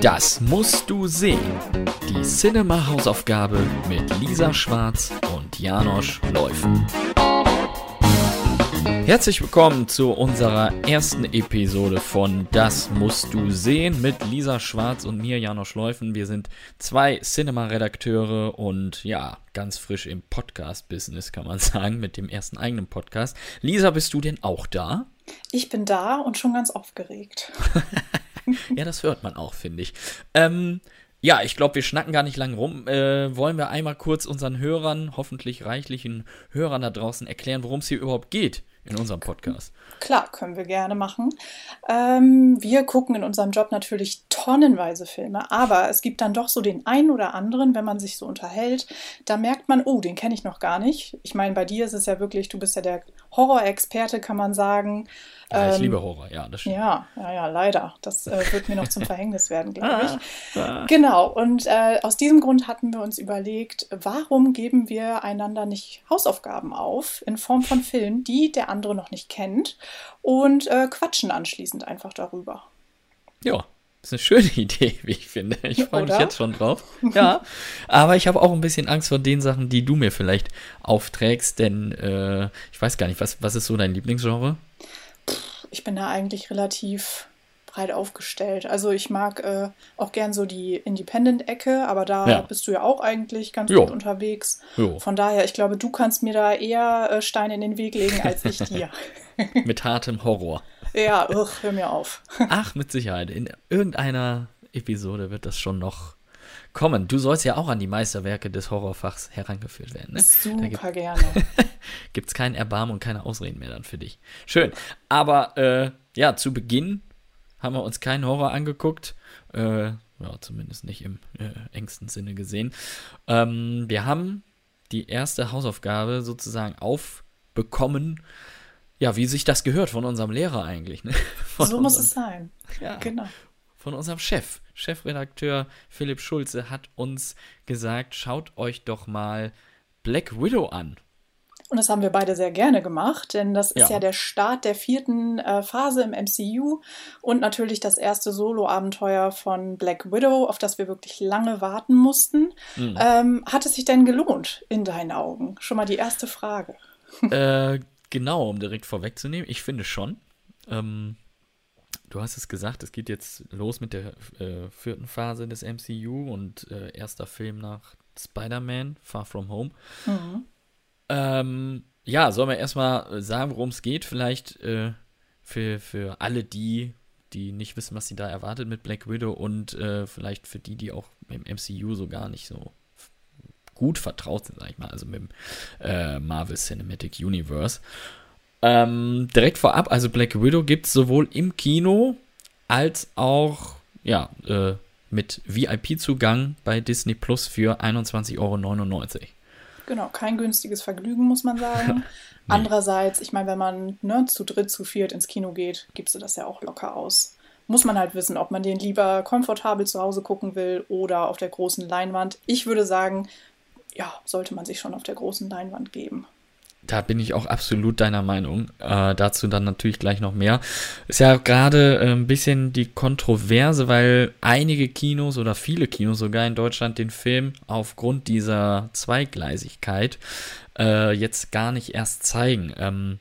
Das musst du sehen. Die Cinema-Hausaufgabe mit Lisa Schwarz und Janosch Läufen. Herzlich willkommen zu unserer ersten Episode von Das musst du sehen mit Lisa Schwarz und mir, Janosch Läufen. Wir sind zwei Cinema-Redakteure und ja, ganz frisch im Podcast-Business, kann man sagen, mit dem ersten eigenen Podcast. Lisa, bist du denn auch da? Ich bin da und schon ganz aufgeregt. ja, das hört man auch, finde ich. Ähm, ja, ich glaube, wir schnacken gar nicht lange rum. Äh, wollen wir einmal kurz unseren Hörern, hoffentlich reichlichen Hörern da draußen erklären, worum es hier überhaupt geht in unserem Podcast? Klar, können wir gerne machen. Ähm, wir gucken in unserem Job natürlich tonnenweise Filme, aber es gibt dann doch so den einen oder anderen, wenn man sich so unterhält, da merkt man, oh, den kenne ich noch gar nicht. Ich meine, bei dir ist es ja wirklich, du bist ja der Horrorexperte, kann man sagen. Ja, ich ähm, liebe Horror, ja, das stimmt. Ja, ja, ja, leider. Das äh, wird mir noch zum Verhängnis werden, glaube ich. Ah, ah. Genau, und äh, aus diesem Grund hatten wir uns überlegt, warum geben wir einander nicht Hausaufgaben auf in Form von Filmen, die der andere noch nicht kennt und äh, quatschen anschließend einfach darüber. Ja, ist eine schöne Idee, wie ich finde. Ich freue mich jetzt schon drauf. Ja, aber ich habe auch ein bisschen Angst vor den Sachen, die du mir vielleicht aufträgst, denn äh, ich weiß gar nicht, was, was ist so dein Lieblingsgenre? Ich bin da eigentlich relativ breit aufgestellt. Also ich mag äh, auch gern so die Independent-Ecke, aber da ja. bist du ja auch eigentlich ganz jo. gut unterwegs. Jo. Von daher, ich glaube, du kannst mir da eher äh, Steine in den Weg legen als ich dir. mit hartem Horror. Ja, ugh, hör mir auf. Ach, mit Sicherheit. In irgendeiner Episode wird das schon noch kommen. Du sollst ja auch an die Meisterwerke des Horrorfachs herangeführt werden. Ne? Super gibt, gerne. Gibt es kein Erbarmen und keine Ausreden mehr dann für dich. Schön. Aber äh, ja, zu Beginn haben wir uns keinen Horror angeguckt. Äh, ja, zumindest nicht im äh, engsten Sinne gesehen. Ähm, wir haben die erste Hausaufgabe sozusagen aufbekommen. Ja, wie sich das gehört von unserem Lehrer eigentlich. Ne? so unserem, muss es sein. Ja, genau. Von unserem Chef. Chefredakteur Philipp Schulze hat uns gesagt, schaut euch doch mal Black Widow an. Und das haben wir beide sehr gerne gemacht, denn das ist ja, ja der Start der vierten äh, Phase im MCU und natürlich das erste Solo-Abenteuer von Black Widow, auf das wir wirklich lange warten mussten. Mhm. Ähm, hat es sich denn gelohnt in deinen Augen? Schon mal die erste Frage. Äh, genau, um direkt vorwegzunehmen, ich finde schon. Ähm, du hast es gesagt, es geht jetzt los mit der äh, vierten Phase des MCU und äh, erster Film nach Spider-Man, Far From Home. Mhm. Ähm, ja, sollen wir erstmal sagen, worum es geht? Vielleicht äh, für, für alle die, die nicht wissen, was sie da erwartet mit Black Widow und äh, vielleicht für die, die auch im MCU so gar nicht so gut vertraut sind, sag ich mal, also mit dem äh, Marvel Cinematic Universe. Ähm, direkt vorab, also Black Widow gibt es sowohl im Kino als auch, ja, äh, mit VIP-Zugang bei Disney Plus für 21,99 Euro. Genau, kein günstiges Vergnügen, muss man sagen. nee. Andererseits, ich meine, wenn man ne, zu dritt, zu viert ins Kino geht, gibst du das ja auch locker aus. Muss man halt wissen, ob man den lieber komfortabel zu Hause gucken will oder auf der großen Leinwand. Ich würde sagen, ja, sollte man sich schon auf der großen Leinwand geben. Da bin ich auch absolut deiner Meinung. Äh, dazu dann natürlich gleich noch mehr. Ist ja gerade äh, ein bisschen die Kontroverse, weil einige Kinos oder viele Kinos sogar in Deutschland den Film aufgrund dieser Zweigleisigkeit äh, jetzt gar nicht erst zeigen. Ähm,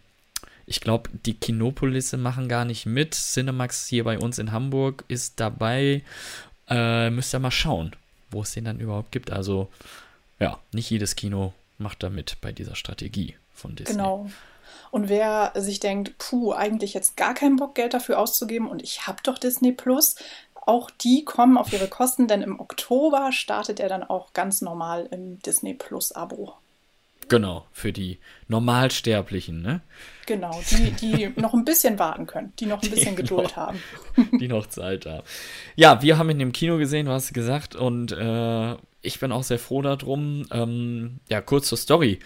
ich glaube, die Kinopolisse machen gar nicht mit. Cinemax hier bei uns in Hamburg ist dabei. Äh, müsst ihr mal schauen, wo es den dann überhaupt gibt. Also, ja, nicht jedes Kino macht da mit bei dieser Strategie von Disney. Genau. Und wer sich denkt, puh, eigentlich jetzt gar keinen Bock, Geld dafür auszugeben und ich habe doch Disney Plus, auch die kommen auf ihre Kosten, denn im Oktober startet er dann auch ganz normal im Disney Plus Abo. Genau, für die Normalsterblichen, ne? Genau, die, die noch ein bisschen warten können, die noch ein bisschen die Geduld noch, haben. Die noch Zeit haben. Ja, wir haben ihn im Kino gesehen, du hast gesagt, und äh, ich bin auch sehr froh darum. Ähm, ja, kurz zur Story.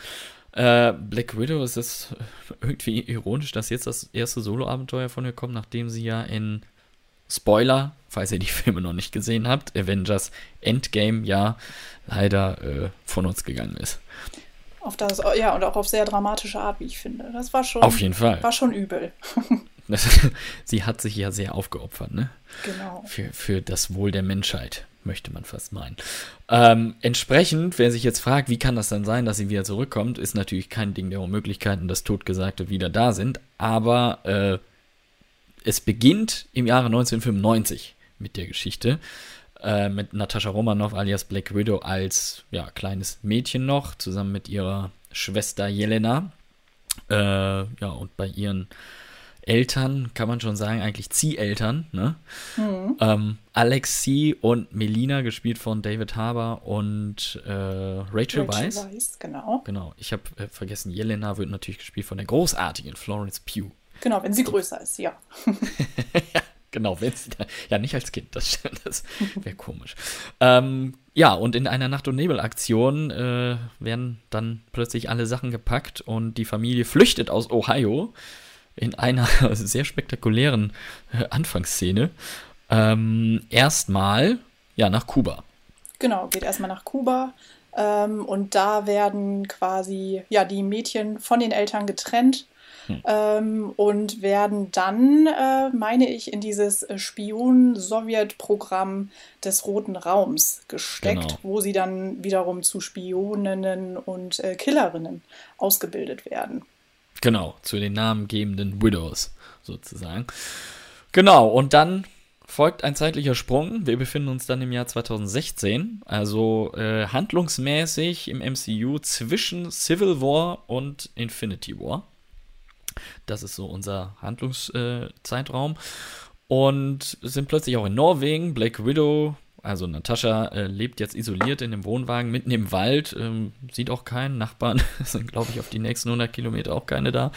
Äh, Black Widow, es ist irgendwie ironisch, dass jetzt das erste Solo-Abenteuer von ihr kommt, nachdem sie ja in Spoiler, falls ihr die Filme noch nicht gesehen habt, Avengers Endgame ja leider äh, von uns gegangen ist. Auf das, ja, und auch auf sehr dramatische Art, wie ich finde. Das war schon. Auf jeden Fall. War schon übel. sie hat sich ja sehr aufgeopfert, ne? Genau. Für, für das Wohl der Menschheit, möchte man fast meinen. Ähm, entsprechend, wer sich jetzt fragt, wie kann das dann sein, dass sie wieder zurückkommt, ist natürlich kein Ding der Unmöglichkeiten, dass Totgesagte wieder da sind. Aber äh, es beginnt im Jahre 1995 mit der Geschichte. Äh, mit Natascha Romanoff alias Black Widow als ja, kleines Mädchen noch, zusammen mit ihrer Schwester Jelena. Äh, ja, und bei ihren Eltern, kann man schon sagen, eigentlich Zieheltern, ne? Mhm. Ähm, Alexi und Melina, gespielt von David Harbour und äh, Rachel, Rachel Weisz. Weisz. Genau. Genau. Ich habe äh, vergessen, Jelena wird natürlich gespielt von der großartigen Florence Pugh. Genau, wenn sie größer ist, ja. ja, genau, wenn sie da, ja nicht als Kind, das, das wäre komisch. Ähm, ja, und in einer Nacht- und Nebel-Aktion äh, werden dann plötzlich alle Sachen gepackt und die Familie flüchtet aus Ohio in einer sehr spektakulären äh, Anfangsszene ähm, erstmal ja nach Kuba. Genau, geht erstmal nach Kuba. Ähm, und da werden quasi ja die Mädchen von den Eltern getrennt hm. ähm, und werden dann, äh, meine ich, in dieses Spion-Sowjet-Programm des Roten Raums gesteckt, genau. wo sie dann wiederum zu Spioninnen und äh, Killerinnen ausgebildet werden. Genau, zu den namengebenden Widows sozusagen. Genau, und dann folgt ein zeitlicher Sprung. Wir befinden uns dann im Jahr 2016, also äh, handlungsmäßig im MCU zwischen Civil War und Infinity War. Das ist so unser Handlungszeitraum. Äh, und sind plötzlich auch in Norwegen. Black Widow also Natascha äh, lebt jetzt isoliert in dem Wohnwagen mitten im Wald, ähm, sieht auch keinen Nachbarn, sind glaube ich auf die nächsten 100 Kilometer auch keine da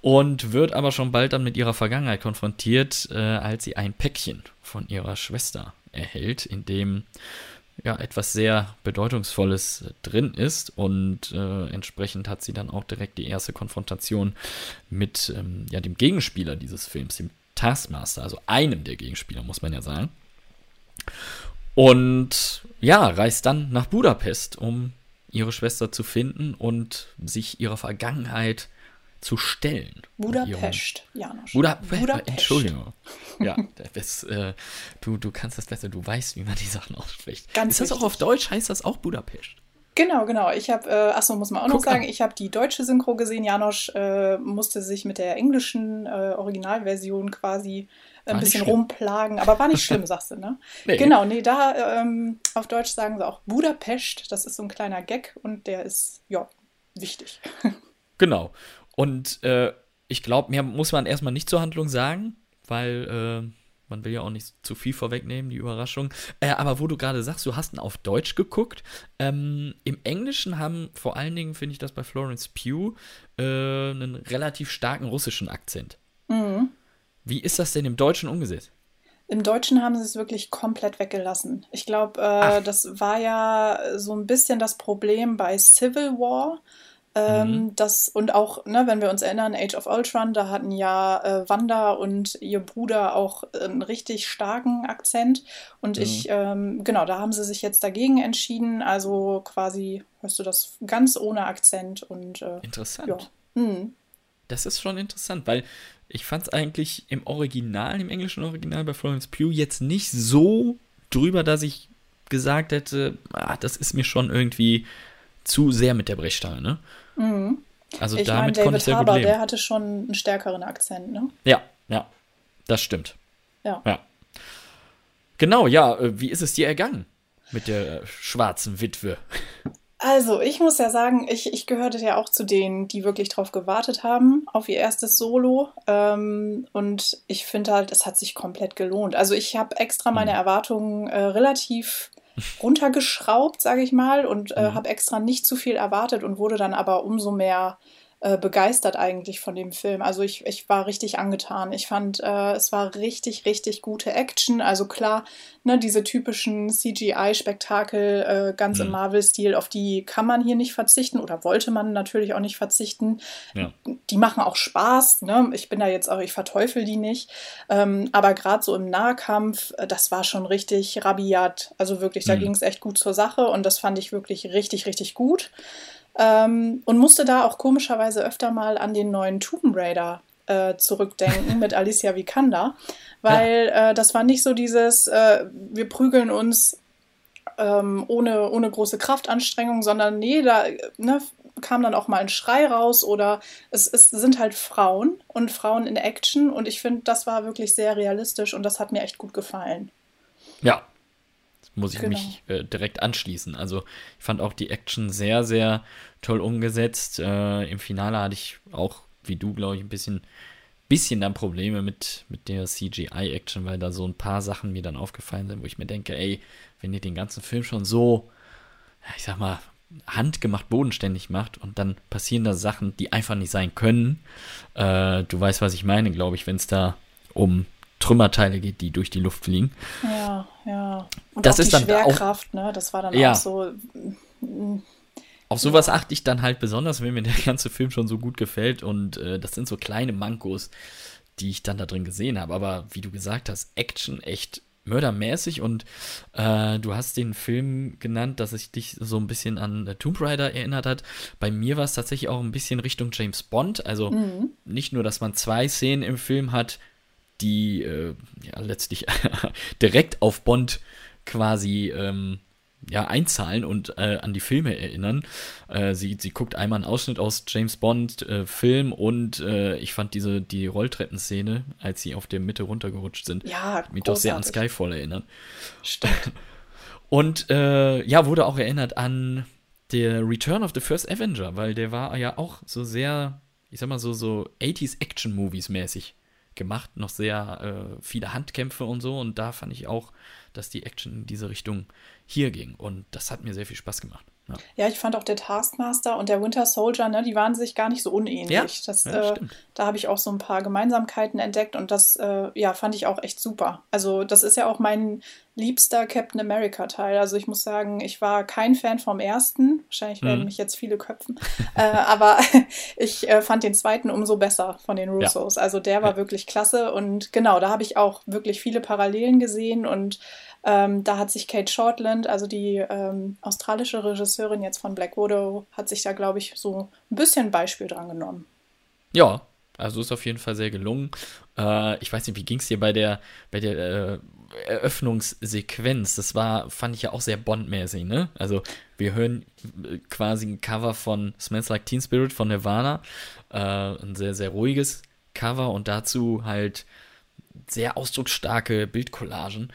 und wird aber schon bald dann mit ihrer Vergangenheit konfrontiert, äh, als sie ein Päckchen von ihrer Schwester erhält, in dem ja etwas sehr bedeutungsvolles drin ist und äh, entsprechend hat sie dann auch direkt die erste Konfrontation mit ähm, ja dem Gegenspieler dieses Films, dem Taskmaster, also einem der Gegenspieler muss man ja sagen. Und ja, reist dann nach Budapest, um ihre Schwester zu finden und sich ihrer Vergangenheit zu stellen. Budapest, Janosch. Buda Budapest. Entschuldigung. Ja, das, äh, du, du kannst das besser, du weißt, wie man die Sachen ausspricht. Ganz Ist das richtig. auch auf Deutsch? Heißt das auch Budapest? Genau, genau. Ich habe, äh, achso, muss man auch Guck noch sagen, an. ich habe die deutsche Synchro gesehen. Janosch äh, musste sich mit der englischen äh, Originalversion quasi ein war bisschen rumplagen, aber war nicht schlimm, sagst du, ne? Nee. Genau, nee, da ähm, auf Deutsch sagen sie auch Budapest, das ist so ein kleiner Gag und der ist, ja, wichtig. Genau. Und äh, ich glaube, mehr muss man erstmal nicht zur Handlung sagen, weil äh, man will ja auch nicht zu viel vorwegnehmen, die Überraschung. Äh, aber wo du gerade sagst, du hast ihn auf Deutsch geguckt. Ähm, Im Englischen haben vor allen Dingen, finde ich das bei Florence Pugh, äh, einen relativ starken russischen Akzent. Mhm. Wie ist das denn im Deutschen umgesetzt? Im Deutschen haben sie es wirklich komplett weggelassen. Ich glaube, äh, das war ja so ein bisschen das Problem bei Civil War. Ähm, mhm. das, und auch, ne, wenn wir uns erinnern, Age of Ultron, da hatten ja äh, Wanda und ihr Bruder auch einen richtig starken Akzent. Und mhm. ich, ähm, genau, da haben sie sich jetzt dagegen entschieden. Also quasi, hörst du das ganz ohne Akzent und äh, Interessant. Ja. Mhm. Das ist schon interessant, weil ich fand es eigentlich im Original, im englischen Original bei Florence Pugh jetzt nicht so drüber, dass ich gesagt hätte, ah, das ist mir schon irgendwie zu sehr mit der Brechstange, ne? Mhm. Also ich damit mein, konnte ich sehr Haber, gut leben. der hatte schon einen stärkeren Akzent, ne? Ja, ja, das stimmt. Ja. ja. Genau, ja, äh, wie ist es dir ergangen mit der schwarzen Witwe? Also, ich muss ja sagen, ich, ich gehörte ja auch zu denen, die wirklich drauf gewartet haben, auf ihr erstes Solo. Ähm, und ich finde halt, es hat sich komplett gelohnt. Also, ich habe extra meine mhm. Erwartungen äh, relativ runtergeschraubt, sage ich mal, und äh, mhm. habe extra nicht zu viel erwartet und wurde dann aber umso mehr äh, begeistert eigentlich von dem Film. Also ich, ich war richtig angetan. Ich fand, äh, es war richtig, richtig gute Action. Also klar, ne, diese typischen CGI-Spektakel äh, ganz mhm. im Marvel-Stil, auf die kann man hier nicht verzichten oder wollte man natürlich auch nicht verzichten. Ja. Die machen auch Spaß. Ne? Ich bin da jetzt auch, ich verteufel die nicht. Ähm, aber gerade so im Nahkampf, äh, das war schon richtig rabiat. Also wirklich, da mhm. ging es echt gut zur Sache und das fand ich wirklich richtig, richtig gut. Ähm, und musste da auch komischerweise öfter mal an den neuen Tomb Raider äh, zurückdenken mit Alicia Vikander, weil ja. äh, das war nicht so dieses, äh, wir prügeln uns ähm, ohne, ohne große Kraftanstrengung, sondern nee, da ne, kam dann auch mal ein Schrei raus oder es, es sind halt Frauen und Frauen in Action und ich finde, das war wirklich sehr realistisch und das hat mir echt gut gefallen. Ja, muss ich genau. mich äh, direkt anschließen. Also ich fand auch die Action sehr, sehr toll umgesetzt. Äh, Im Finale hatte ich auch, wie du, glaube ich, ein bisschen, bisschen dann Probleme mit, mit der CGI-Action, weil da so ein paar Sachen mir dann aufgefallen sind, wo ich mir denke, ey, wenn ihr den ganzen Film schon so, ich sag mal, handgemacht bodenständig macht und dann passieren da Sachen, die einfach nicht sein können. Äh, du weißt, was ich meine, glaube ich, wenn es da um Trümmerteile geht, die durch die Luft fliegen. Ja, ja. Und das ist dann Schwerkraft, auch, ne? Das war dann ja. auch so. Mm, auf sowas ja. achte ich dann halt besonders, wenn mir der ganze Film schon so gut gefällt und äh, das sind so kleine Mankos, die ich dann da drin gesehen habe. Aber wie du gesagt hast, Action echt mördermäßig und äh, du hast den Film genannt, dass es dich so ein bisschen an äh, Tomb Raider erinnert hat. Bei mir war es tatsächlich auch ein bisschen Richtung James Bond. Also mhm. nicht nur, dass man zwei Szenen im Film hat, die äh, ja letztlich direkt auf Bond quasi ähm, ja, einzahlen und äh, an die Filme erinnern. Äh, sie, sie guckt einmal einen Ausschnitt aus James Bond äh, Film und äh, ich fand diese die Rolltreppenszene, als sie auf der Mitte runtergerutscht sind, ja, mich doch sehr an Skyfall erinnern. Stimmt. und äh, ja, wurde auch erinnert an der Return of the First Avenger, weil der war ja auch so sehr, ich sag mal so so 80s Action Movies mäßig gemacht, noch sehr äh, viele Handkämpfe und so und da fand ich auch, dass die Action in diese Richtung hier ging. Und das hat mir sehr viel Spaß gemacht. Ja, ja ich fand auch der Taskmaster und der Winter Soldier, ne, die waren sich gar nicht so unähnlich. Ja, das, ja, äh, da habe ich auch so ein paar Gemeinsamkeiten entdeckt und das äh, ja, fand ich auch echt super. Also, das ist ja auch mein liebster Captain America-Teil. Also, ich muss sagen, ich war kein Fan vom ersten. Wahrscheinlich werden mhm. mich jetzt viele köpfen. äh, aber ich äh, fand den zweiten umso besser von den Russos. Also, der war wirklich klasse und genau, da habe ich auch wirklich viele Parallelen gesehen und ähm, da hat sich Kate Shortland, also die ähm, australische Regisseurin jetzt von Black Widow, hat sich da, glaube ich, so ein bisschen Beispiel dran genommen. Ja, also ist auf jeden Fall sehr gelungen. Äh, ich weiß nicht, wie ging es dir bei der, bei der äh, Eröffnungssequenz? Das war, fand ich ja auch sehr Bond-mäßig, ne? Also wir hören quasi ein Cover von Smells Like Teen Spirit von Nirvana. Äh, ein sehr, sehr ruhiges Cover und dazu halt sehr ausdrucksstarke Bildcollagen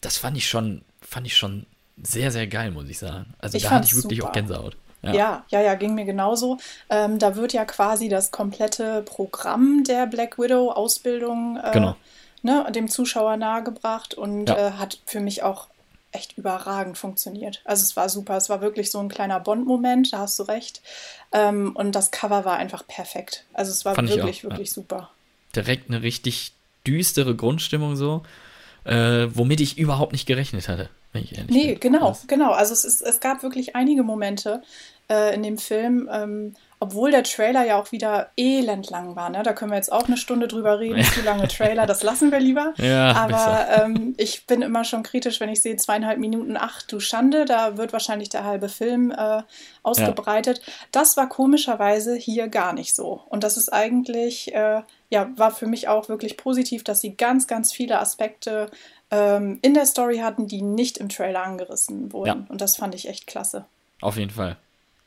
das fand ich schon, fand ich schon sehr, sehr geil, muss ich sagen. Also ich da hatte ich wirklich super. auch Gänsehaut. Ja. ja, ja, ja, ging mir genauso. Ähm, da wird ja quasi das komplette Programm der Black Widow Ausbildung äh, genau. ne, dem Zuschauer nahegebracht und ja. äh, hat für mich auch echt überragend funktioniert. Also es war super. Es war wirklich so ein kleiner Bond-Moment, da hast du recht. Ähm, und das Cover war einfach perfekt. Also es war Fand wirklich, wirklich ja. super. Direkt eine richtig düstere Grundstimmung so äh, womit ich überhaupt nicht gerechnet hatte. Wenn ich ehrlich nee, bin. genau, das genau. Also es, ist, es gab wirklich einige Momente äh, in dem Film, ähm, obwohl der Trailer ja auch wieder elendlang war. Ne? Da können wir jetzt auch eine Stunde drüber reden, zu lange Trailer, das lassen wir lieber. Ja, Aber ähm, ich bin immer schon kritisch, wenn ich sehe zweieinhalb Minuten, ach du Schande, da wird wahrscheinlich der halbe Film äh, ausgebreitet. Ja. Das war komischerweise hier gar nicht so. Und das ist eigentlich, äh, ja, war für mich auch wirklich positiv, dass sie ganz, ganz viele Aspekte ähm, in der Story hatten, die nicht im Trailer angerissen wurden. Ja. Und das fand ich echt klasse. Auf jeden Fall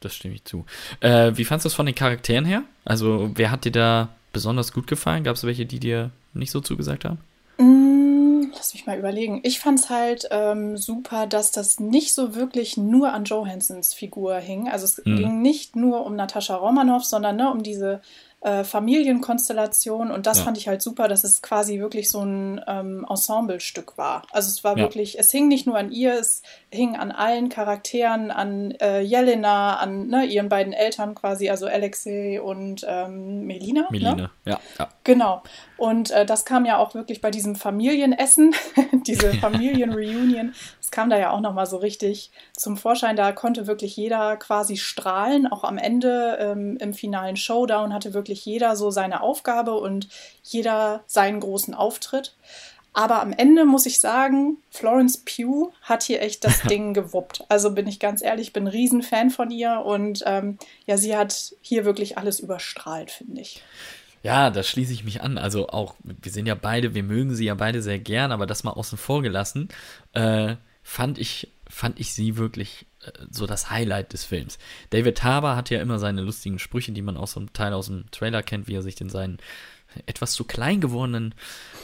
das stimme ich zu. Äh, wie fandest du es von den Charakteren her? Also, wer hat dir da besonders gut gefallen? Gab es welche, die dir nicht so zugesagt haben? Mm, lass mich mal überlegen. Ich fand es halt ähm, super, dass das nicht so wirklich nur an Johansons Figur hing. Also es mhm. ging nicht nur um Natascha Romanoff, sondern ne, um diese äh, Familienkonstellation und das ja. fand ich halt super, dass es quasi wirklich so ein ähm, Ensemblestück war. Also es war ja. wirklich, es hing nicht nur an ihr, es hing an allen Charakteren, an äh, Jelena, an ne, ihren beiden Eltern quasi, also Alexei und ähm, Melina. Ne? Melina, ne? ja, ja. Genau. Und äh, das kam ja auch wirklich bei diesem Familienessen, diese Familienreunion, das kam da ja auch nochmal so richtig zum Vorschein. Da konnte wirklich jeder quasi strahlen. Auch am Ende ähm, im finalen Showdown hatte wirklich jeder so seine Aufgabe und jeder seinen großen Auftritt. Aber am Ende muss ich sagen, Florence Pugh hat hier echt das Ding gewuppt. Also bin ich ganz ehrlich, bin ein Riesenfan von ihr und ähm, ja, sie hat hier wirklich alles überstrahlt, finde ich. Ja, da schließe ich mich an. Also auch, wir sind ja beide, wir mögen sie ja beide sehr gern, aber das mal außen vor gelassen, äh, fand ich, fand ich sie wirklich so das Highlight des Films. David Harbour hat ja immer seine lustigen Sprüche, die man aus so einem Teil aus dem Trailer kennt, wie er sich in seinen etwas zu klein gewordenen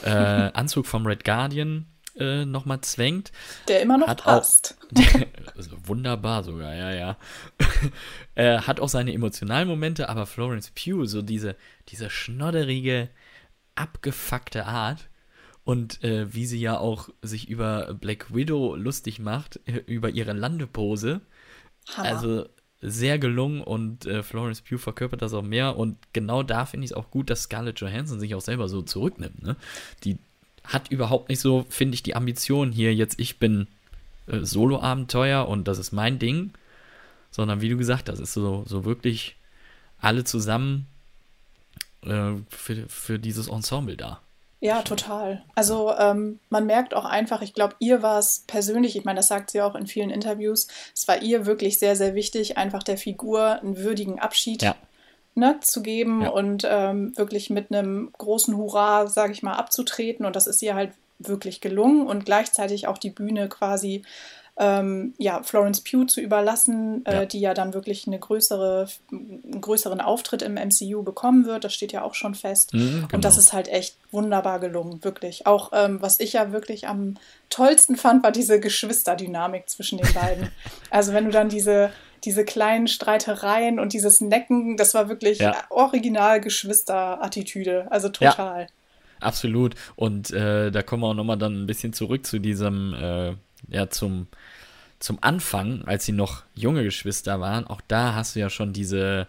äh, Anzug vom Red Guardian äh, nochmal zwängt. Der immer noch hat passt. Auch, also wunderbar sogar, ja, ja. er hat auch seine emotionalen Momente, aber Florence Pugh, so diese, diese schnodderige, abgefuckte Art und äh, wie sie ja auch sich über Black Widow lustig macht, äh, über ihre Landepose. Hammer. Also sehr gelungen und äh, Florence Pugh verkörpert das auch mehr. Und genau da finde ich es auch gut, dass Scarlett Johansson sich auch selber so zurücknimmt. Ne? Die hat überhaupt nicht so, finde ich, die Ambition hier jetzt, ich bin äh, Solo-Abenteuer und das ist mein Ding, sondern wie du gesagt hast, ist so, so wirklich alle zusammen äh, für, für dieses Ensemble da. Ja, total. Also ähm, man merkt auch einfach, ich glaube, ihr war es persönlich, ich meine, das sagt sie auch in vielen Interviews, es war ihr wirklich sehr, sehr wichtig, einfach der Figur einen würdigen Abschied ja. ne, zu geben ja. und ähm, wirklich mit einem großen Hurra, sage ich mal, abzutreten. Und das ist ihr halt wirklich gelungen und gleichzeitig auch die Bühne quasi ähm, ja, Florence Pugh zu überlassen, äh, ja. die ja dann wirklich eine größere, einen größeren Auftritt im MCU bekommen wird. Das steht ja auch schon fest. Mhm, genau. Und das ist halt echt wunderbar gelungen, wirklich. Auch ähm, was ich ja wirklich am tollsten fand, war diese Geschwisterdynamik zwischen den beiden. also wenn du dann diese diese kleinen Streitereien und dieses Necken, das war wirklich ja. original Geschwisterattitüde. Also total. Ja, absolut. Und äh, da kommen wir auch nochmal dann ein bisschen zurück zu diesem, äh, ja, zum, zum Anfang, als sie noch junge Geschwister waren, auch da hast du ja schon diese,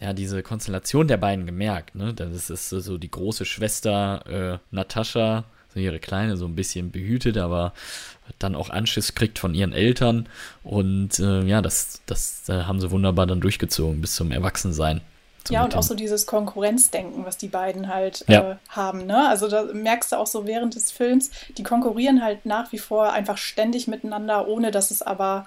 ja, diese Konstellation der beiden gemerkt, ne? Das ist so die große Schwester äh, Natascha, so ihre Kleine, so ein bisschen behütet, aber dann auch Anschiss kriegt von ihren Eltern. Und äh, ja, das, das äh, haben sie wunderbar dann durchgezogen bis zum Erwachsensein. Ja, und auch so dieses Konkurrenzdenken, was die beiden halt ja. äh, haben. Ne? Also da merkst du auch so während des Films, die konkurrieren halt nach wie vor einfach ständig miteinander, ohne dass es aber,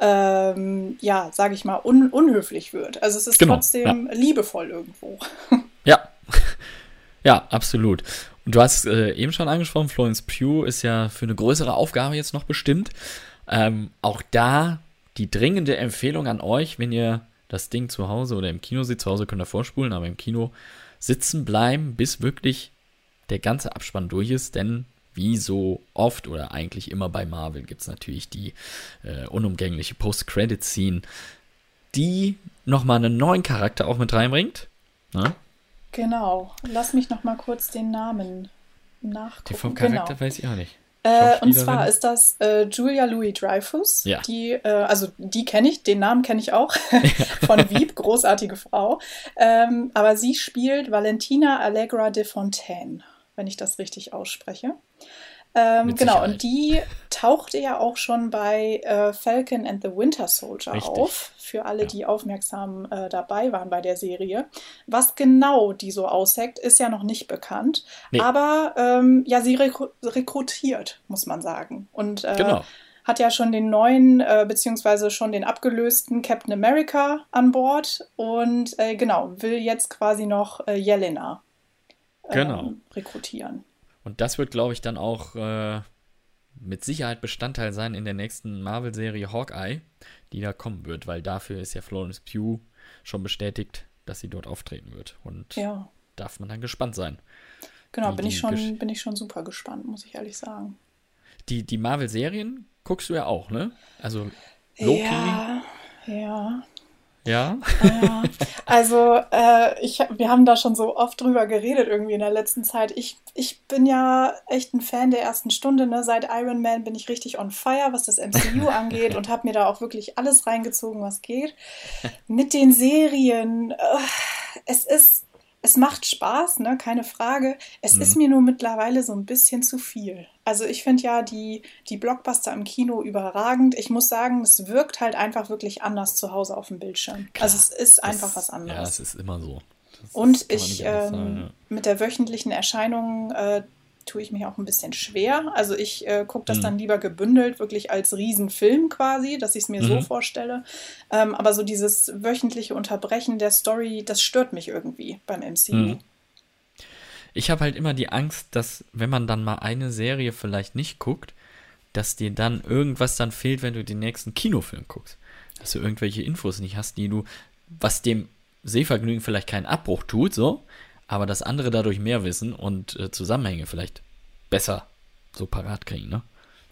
ähm, ja, sage ich mal, un unhöflich wird. Also es ist genau, trotzdem ja. liebevoll irgendwo. Ja, ja, absolut. Und du hast äh, eben schon angesprochen, Florence Pugh ist ja für eine größere Aufgabe jetzt noch bestimmt. Ähm, auch da die dringende Empfehlung an euch, wenn ihr das Ding zu Hause oder im Kino sieht. Zu Hause könnt ihr vorspulen, aber im Kino sitzen bleiben, bis wirklich der ganze Abspann durch ist, denn wie so oft oder eigentlich immer bei Marvel gibt es natürlich die äh, unumgängliche Post-Credit-Scene, die nochmal einen neuen Charakter auch mit reinbringt. Ne? Genau. Lass mich nochmal kurz den Namen nachgucken. Den vom Charakter genau. weiß ich auch nicht. Äh, und zwar ist das äh, Julia Louis Dreyfus. Ja. Die, äh, also die kenne ich, den Namen kenne ich auch von Wieb, großartige Frau. Ähm, aber sie spielt Valentina Allegra de Fontaine, wenn ich das richtig ausspreche. Ähm, genau, und die tauchte ja auch schon bei äh, Falcon and the Winter Soldier Richtig. auf, für alle, ja. die aufmerksam äh, dabei waren bei der Serie. Was genau die so ausheckt, ist ja noch nicht bekannt. Nee. Aber ähm, ja, sie rekru rekrutiert, muss man sagen. Und äh, genau. hat ja schon den neuen, äh, beziehungsweise schon den abgelösten Captain America an Bord und äh, genau, will jetzt quasi noch äh, Jelena genau. ähm, rekrutieren. Und das wird, glaube ich, dann auch äh, mit Sicherheit Bestandteil sein in der nächsten Marvel-Serie Hawkeye, die da kommen wird, weil dafür ist ja Florence Pugh schon bestätigt, dass sie dort auftreten wird. Und ja. darf man dann gespannt sein. Genau, bin ich, schon, bin ich schon super gespannt, muss ich ehrlich sagen. Die, die Marvel-Serien guckst du ja auch, ne? Also Loki. Ja, ja. Ja. ja. Also, äh, ich, wir haben da schon so oft drüber geredet irgendwie in der letzten Zeit. Ich, ich bin ja echt ein Fan der ersten Stunde. Ne? Seit Iron Man bin ich richtig on fire, was das MCU angeht und habe mir da auch wirklich alles reingezogen, was geht. Mit den Serien, äh, es ist es macht Spaß, ne? keine Frage. Es mhm. ist mir nur mittlerweile so ein bisschen zu viel. Also ich finde ja die, die Blockbuster im Kino überragend. Ich muss sagen, es wirkt halt einfach wirklich anders zu Hause auf dem Bildschirm. Klar, also es ist einfach das, was anderes. Ja, es ist immer so. Das Und ich ähm, sagen, ja. mit der wöchentlichen Erscheinung äh, tue ich mich auch ein bisschen schwer. Also ich äh, gucke das mhm. dann lieber gebündelt, wirklich als Riesenfilm quasi, dass ich es mir mhm. so vorstelle. Ähm, aber so dieses wöchentliche Unterbrechen der Story, das stört mich irgendwie beim MCU. Mhm. Ich habe halt immer die Angst, dass wenn man dann mal eine Serie vielleicht nicht guckt, dass dir dann irgendwas dann fehlt, wenn du den nächsten Kinofilm guckst. Dass du irgendwelche Infos nicht hast, die du, was dem Sehvergnügen vielleicht keinen Abbruch tut, so, aber dass andere dadurch mehr wissen und äh, Zusammenhänge vielleicht besser so parat kriegen, ne?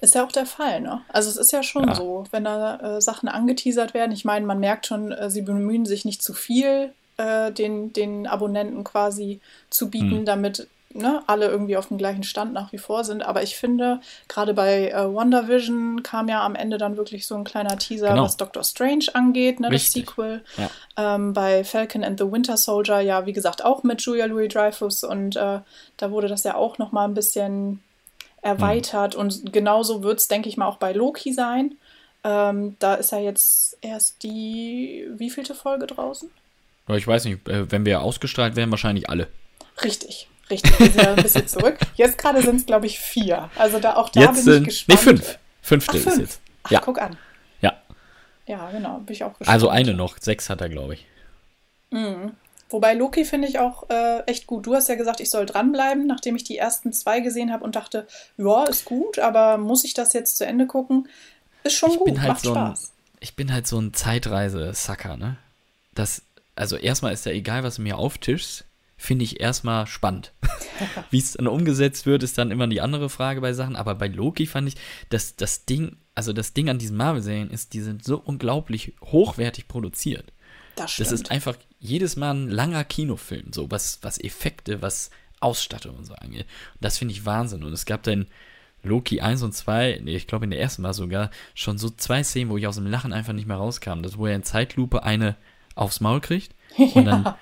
Ist ja auch der Fall, ne? Also es ist ja schon ja. so, wenn da äh, Sachen angeteasert werden. Ich meine, man merkt schon, äh, sie bemühen sich nicht zu viel, äh, den, den Abonnenten quasi zu bieten, hm. damit ne, alle irgendwie auf dem gleichen Stand nach wie vor sind. Aber ich finde, gerade bei äh, WandaVision kam ja am Ende dann wirklich so ein kleiner Teaser, genau. was Doctor Strange angeht, ne, das Sequel. Ja. Ähm, bei Falcon and the Winter Soldier, ja, wie gesagt, auch mit Julia Louis-Dreyfus und äh, da wurde das ja auch noch mal ein bisschen erweitert mhm. und genauso wird es, denke ich mal, auch bei Loki sein. Ähm, da ist ja jetzt erst die wievielte Folge draußen? Ich weiß nicht, äh, wenn wir ausgestrahlt werden, wahrscheinlich alle. Richtig, Richtig, wir sind ja ein bisschen zurück. Jetzt gerade sind es, glaube ich, vier. Also da auch da jetzt bin ich gespannt. Nee, fünf. Fünfte Ach, fünf. ist jetzt. Ach, ja. guck an. Ja. Ja, genau, bin ich auch gespannt. Also eine noch, sechs hat er, glaube ich. Mhm. Wobei Loki finde ich auch äh, echt gut. Du hast ja gesagt, ich soll dranbleiben, nachdem ich die ersten zwei gesehen habe und dachte, ja, ist gut, aber muss ich das jetzt zu Ende gucken? Ist schon ich gut, halt macht so Spaß. Ein, ich bin halt so ein Zeitreise-Sucker, ne? Das, also erstmal ist ja egal, was du mir auftischst finde ich erstmal spannend. Wie es dann umgesetzt wird, ist dann immer die andere Frage bei Sachen. Aber bei Loki fand ich, dass das Ding, also das Ding an diesen Marvel-Serien ist, die sind so unglaublich hochwertig produziert. Das, stimmt. das ist einfach jedes Mal ein langer Kinofilm, so was, was Effekte, was Ausstattung und so angeht. Und das finde ich Wahnsinn. Und es gab dann Loki 1 und 2, nee, ich glaube in der ersten Mal sogar, schon so zwei Szenen, wo ich aus dem Lachen einfach nicht mehr rauskam. Das, wo er in Zeitlupe eine aufs Maul kriegt und dann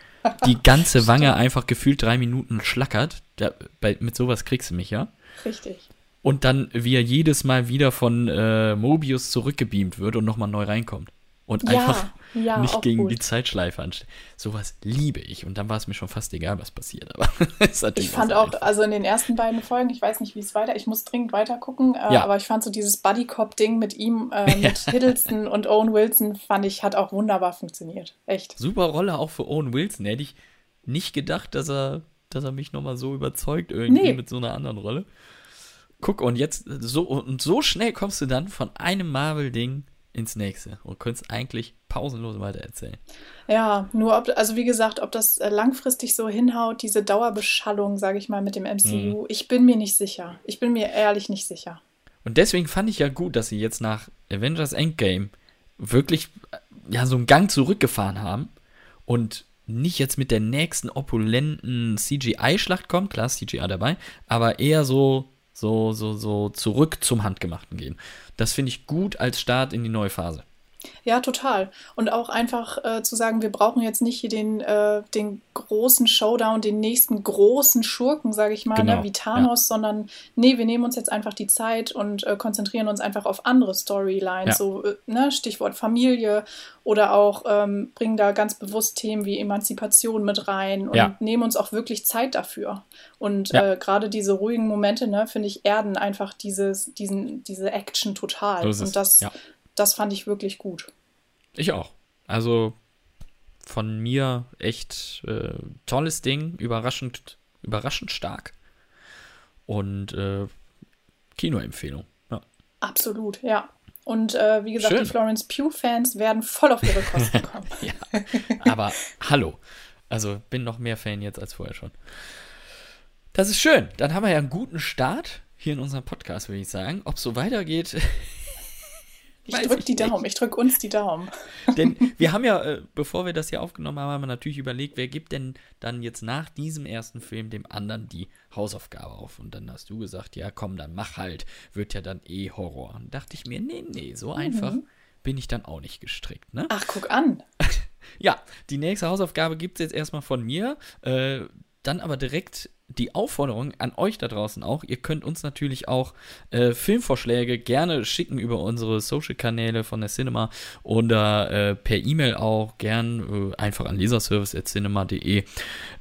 die ganze Wange einfach gefühlt drei Minuten schlackert. Da, bei, mit sowas kriegst du mich, ja? Richtig. Und dann, wie er jedes Mal wieder von äh, Mobius zurückgebeamt wird und nochmal neu reinkommt und ja, einfach ja, nicht gegen gut. die Zeitschleife ansteht. Sowas liebe ich. Und dann war es mir schon fast egal, was passiert. Aber ich fand auch, einfach. also in den ersten beiden Folgen, ich weiß nicht, wie es weiter, ich muss dringend weiter gucken, äh, ja. aber ich fand so dieses Buddy Cop Ding mit ihm, äh, mit Hiddleston und Owen Wilson, fand ich, hat auch wunderbar funktioniert. Echt. Super Rolle auch für Owen Wilson. Hätte ich nicht gedacht, dass er, dass er mich nochmal so überzeugt irgendwie nee. mit so einer anderen Rolle. Guck, und jetzt so und so schnell kommst du dann von einem Marvel-Ding ins nächste und könntest eigentlich pausenlos weiter erzählen. Ja, nur ob, also wie gesagt, ob das äh, langfristig so hinhaut, diese Dauerbeschallung, sage ich mal, mit dem MCU, mhm. ich bin mir nicht sicher. Ich bin mir ehrlich nicht sicher. Und deswegen fand ich ja gut, dass sie jetzt nach Avengers Endgame wirklich äh, ja so einen Gang zurückgefahren haben und nicht jetzt mit der nächsten opulenten CGI-Schlacht kommt, klar, CGI dabei, aber eher so so so so zurück zum Handgemachten gehen. Das finde ich gut als Start in die neue Phase. Ja, total. Und auch einfach äh, zu sagen, wir brauchen jetzt nicht hier den, äh, den großen Showdown, den nächsten großen Schurken, sage ich mal, ne, genau, ne, wie Thanos, ja. sondern nee, wir nehmen uns jetzt einfach die Zeit und äh, konzentrieren uns einfach auf andere Storylines, ja. so äh, ne, Stichwort Familie oder auch ähm, bringen da ganz bewusst Themen wie Emanzipation mit rein und ja. nehmen uns auch wirklich Zeit dafür. Und äh, gerade diese ruhigen Momente, ne, finde ich, erden einfach dieses, diesen, diese Action total. So und das das fand ich wirklich gut. Ich auch. Also von mir echt äh, tolles Ding, überraschend, überraschend stark. Und äh, Kinoempfehlung. Ja. Absolut, ja. Und äh, wie gesagt, Schön. die Florence Pugh-Fans werden voll auf ihre Kosten kommen. ja, aber hallo. Also bin noch mehr Fan jetzt als vorher schon. Das ist schön. Dann haben wir ja einen guten Start hier in unserem Podcast, würde ich sagen. Ob es so weitergeht, ich drücke die Daumen, ich drücke uns die Daumen. Denn wir haben ja, äh, bevor wir das hier aufgenommen haben, haben wir natürlich überlegt, wer gibt denn dann jetzt nach diesem ersten Film dem anderen die Hausaufgabe auf? Und dann hast du gesagt, ja komm, dann mach halt, wird ja dann eh Horror. Und dachte ich mir, nee, nee, so mhm. einfach bin ich dann auch nicht gestrickt. Ne? Ach, guck an. ja, die nächste Hausaufgabe gibt es jetzt erstmal von mir. Äh, dann aber direkt die Aufforderung an euch da draußen auch. Ihr könnt uns natürlich auch äh, Filmvorschläge gerne schicken über unsere Social-Kanäle von der Cinema oder äh, per E-Mail auch gern äh, einfach an leserservice.cinema.de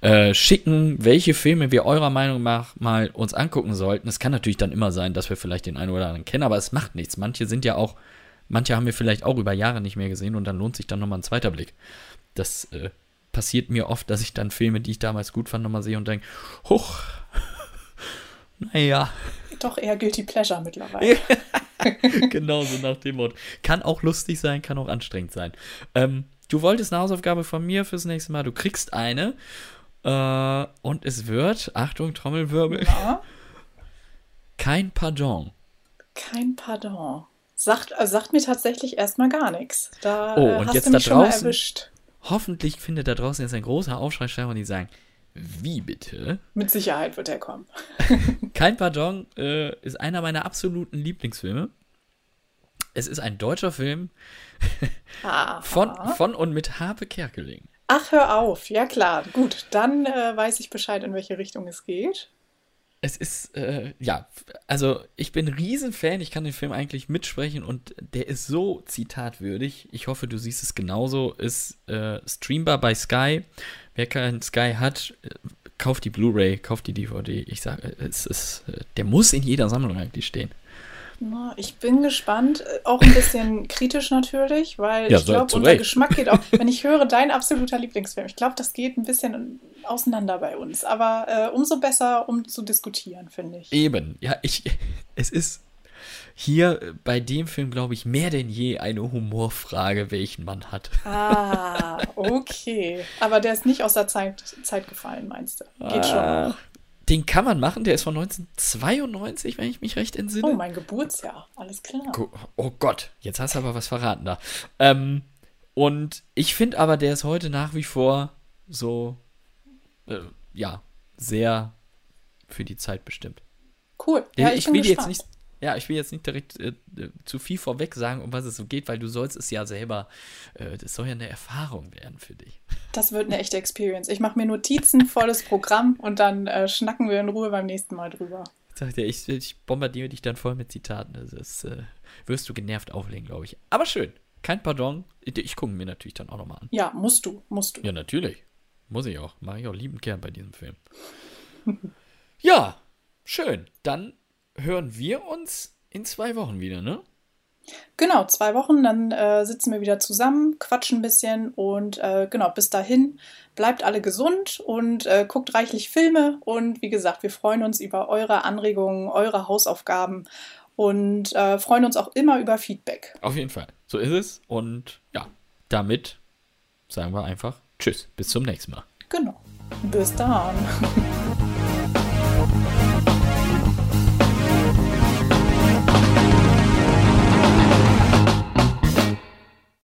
äh, schicken, welche Filme wir eurer Meinung nach mal uns angucken sollten. Es kann natürlich dann immer sein, dass wir vielleicht den einen oder anderen kennen, aber es macht nichts. Manche sind ja auch, manche haben wir vielleicht auch über Jahre nicht mehr gesehen und dann lohnt sich dann nochmal ein zweiter Blick. Das äh, passiert mir oft, dass ich dann Filme, die ich damals gut fand, nochmal sehe und denke, huch, naja. Doch eher Guilty Pleasure mittlerweile. genau so nach dem Motto. Kann auch lustig sein, kann auch anstrengend sein. Ähm, du wolltest eine Hausaufgabe von mir fürs nächste Mal. Du kriegst eine. Äh, und es wird, Achtung, Trommelwirbel. Ja. Kein Pardon. Kein Pardon. Sagt, also sagt mir tatsächlich erstmal gar nichts. Da oh, und hast jetzt du mich da draußen, erwischt. Hoffentlich findet da draußen jetzt ein großer Aufschrei statt und die sagen, wie bitte? Mit Sicherheit wird er kommen. Kein Pardon äh, ist einer meiner absoluten Lieblingsfilme. Es ist ein deutscher Film von, von und mit Habe Kerkeling. Ach, hör auf. Ja, klar. Gut, dann äh, weiß ich Bescheid, in welche Richtung es geht. Es ist, äh, ja, also ich bin Riesenfan, ich kann den Film eigentlich mitsprechen und der ist so zitatwürdig. Ich hoffe, du siehst es genauso. Ist äh, streambar bei Sky. Wer keinen Sky hat, äh, kauft die Blu-ray, kauft die DVD. Ich sage, es ist, äh, der muss in jeder Sammlung eigentlich stehen. Ich bin gespannt, äh, auch ein bisschen kritisch natürlich, weil ja, ich glaube, unser. Geschmack geht auch. Wenn ich höre, dein absoluter Lieblingsfilm, ich glaube, das geht ein bisschen auseinander bei uns. Aber äh, umso besser, um zu diskutieren, finde ich. Eben, ja, ich, es ist hier bei dem Film, glaube ich, mehr denn je eine Humorfrage, welchen man hat. Ah, okay. Aber der ist nicht aus der Zeit, Zeit gefallen, meinst du? Geht ah, schon. Den kann man machen, der ist von 1992, wenn ich mich recht entsinne. Oh, mein Geburtsjahr, alles klar. Oh Gott, jetzt hast du aber was verraten da. Ähm, und ich finde aber, der ist heute nach wie vor so, äh, ja, sehr für die Zeit bestimmt. Cool. Ja, ich, ich will gespannt. jetzt nicht ja, ich will jetzt nicht direkt äh, zu viel vorweg sagen, um was es so geht, weil du sollst es ja selber, äh, das soll ja eine Erfahrung werden für dich. Das wird eine echte Experience. Ich mache mir Notizen, volles Programm und dann äh, schnacken wir in Ruhe beim nächsten Mal drüber. Ich sag dir, ich, bombardiere dich dann voll mit Zitaten. Das äh, wirst du genervt auflegen, glaube ich. Aber schön. Kein Pardon. Ich gucke mir natürlich dann auch nochmal an. Ja, musst du, musst du. Ja, natürlich. Muss ich auch. Mache ich auch liebend gern bei diesem Film. ja, schön. Dann hören wir uns in zwei Wochen wieder, ne? Genau, zwei Wochen, dann äh, sitzen wir wieder zusammen, quatschen ein bisschen und äh, genau, bis dahin bleibt alle gesund und äh, guckt reichlich Filme und wie gesagt, wir freuen uns über eure Anregungen, eure Hausaufgaben und äh, freuen uns auch immer über Feedback. Auf jeden Fall, so ist es und ja, damit sagen wir einfach Tschüss, bis zum nächsten Mal. Genau, bis dann.